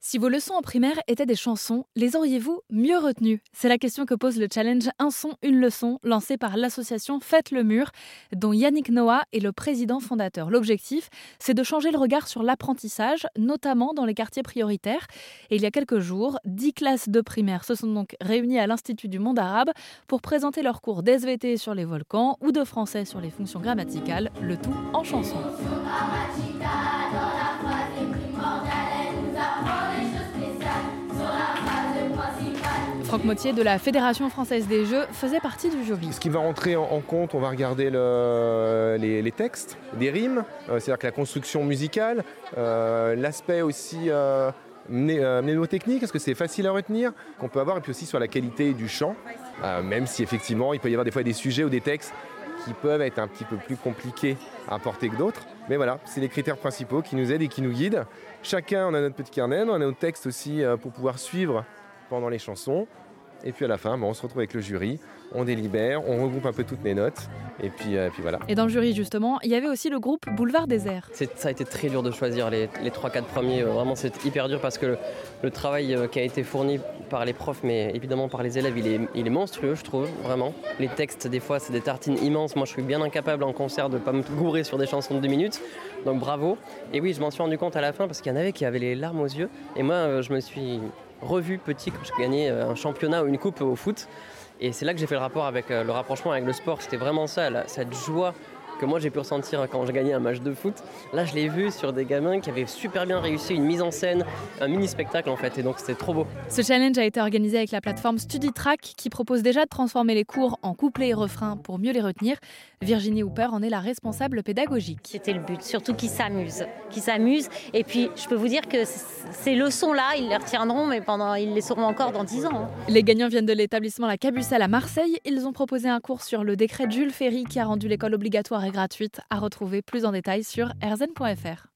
Si vos leçons en primaire étaient des chansons, les auriez-vous mieux retenues? C'est la question que pose le challenge Un son, une leçon, lancé par l'association Faites le mur, dont Yannick Noah est le président fondateur. L'objectif, c'est de changer le regard sur l'apprentissage, notamment dans les quartiers prioritaires. Et il y a quelques jours, dix classes de primaire se sont donc réunies à l'Institut du monde arabe pour présenter leurs cours d'SVT sur les volcans ou de français sur les fonctions grammaticales, le tout en chanson. Franck Mottier de la Fédération française des jeux faisait partie du jury. Ce qui va rentrer en, compte, on va regarder les, textes, des rimes, euh, c'est-à-dire que la construction musicale, euh, l'aspect aussi euh, mnémotechnique, est-ce que c'est facile à retenir, qu'on peut avoir, et puis aussi sur la qualité du chant, même si effectivement il peut y avoir des fois des sujets ou des textes qui peuvent être un petit peu plus compliqués à porter que d'autres. Mais voilà, c'est les critères principaux qui nous aident et qui nous guident. Chacun, on a notre petit carnet, on a notre texte aussi pour pouvoir suivre pendant les chansons. Et puis à la fin, on se retrouve avec le jury, on délibère, on regroupe un peu toutes les notes, et puis, euh, puis voilà. Et dans le jury, justement, il y avait aussi le groupe Boulevard Désert. Ça a été très dur de choisir les, les 3-4 premiers. Euh, vraiment, c'est hyper dur parce que le, travail euh, qui a été fourni par les profs, mais évidemment par les élèves, il est, il est monstrueux, je trouve, vraiment. Les textes, des fois, c'est des tartines immenses. Moi, je suis bien incapable en concert de ne pas me gourer sur des chansons de 2 minutes. Donc bravo. Et oui, je m'en suis rendu compte à la fin parce qu'il y en avait qui avaient les larmes aux yeux. Et moi, je me suis revu petit quand j'ai gagné un championnat ou une coupe au foot. Et c'est là que j'ai fait le rapport avec euh, le rapprochement avec le sport. C'était vraiment ça, cette joie que moi j'ai pu ressentir quand j'ai gagné un match de foot. Là, je l'ai vu sur des gamins qui avaient super bien réussi une mise en scène, un mini spectacle en fait, et donc c'était trop beau. Ce challenge a été organisé avec la plateforme StudyTrack qui propose déjà de transformer les cours en couplets et refrains pour mieux les retenir. Virginie Hooper en est la responsable pédagogique. C'était le but, surtout qu'ils s'amusent, qu'ils s'amusent. Et puis, je peux vous dire que ces leçons-là, ils les retiendront, mais pendant, ils les sauront encore dans 10 ans. Hein. Les gagnants viennent de l'établissement La Cabucelle à Marseille. Ils ont proposé un cours sur le décret de Jules Ferry qui a rendu l'école obligatoire gratuite à retrouver plus en détail sur rzn.fr.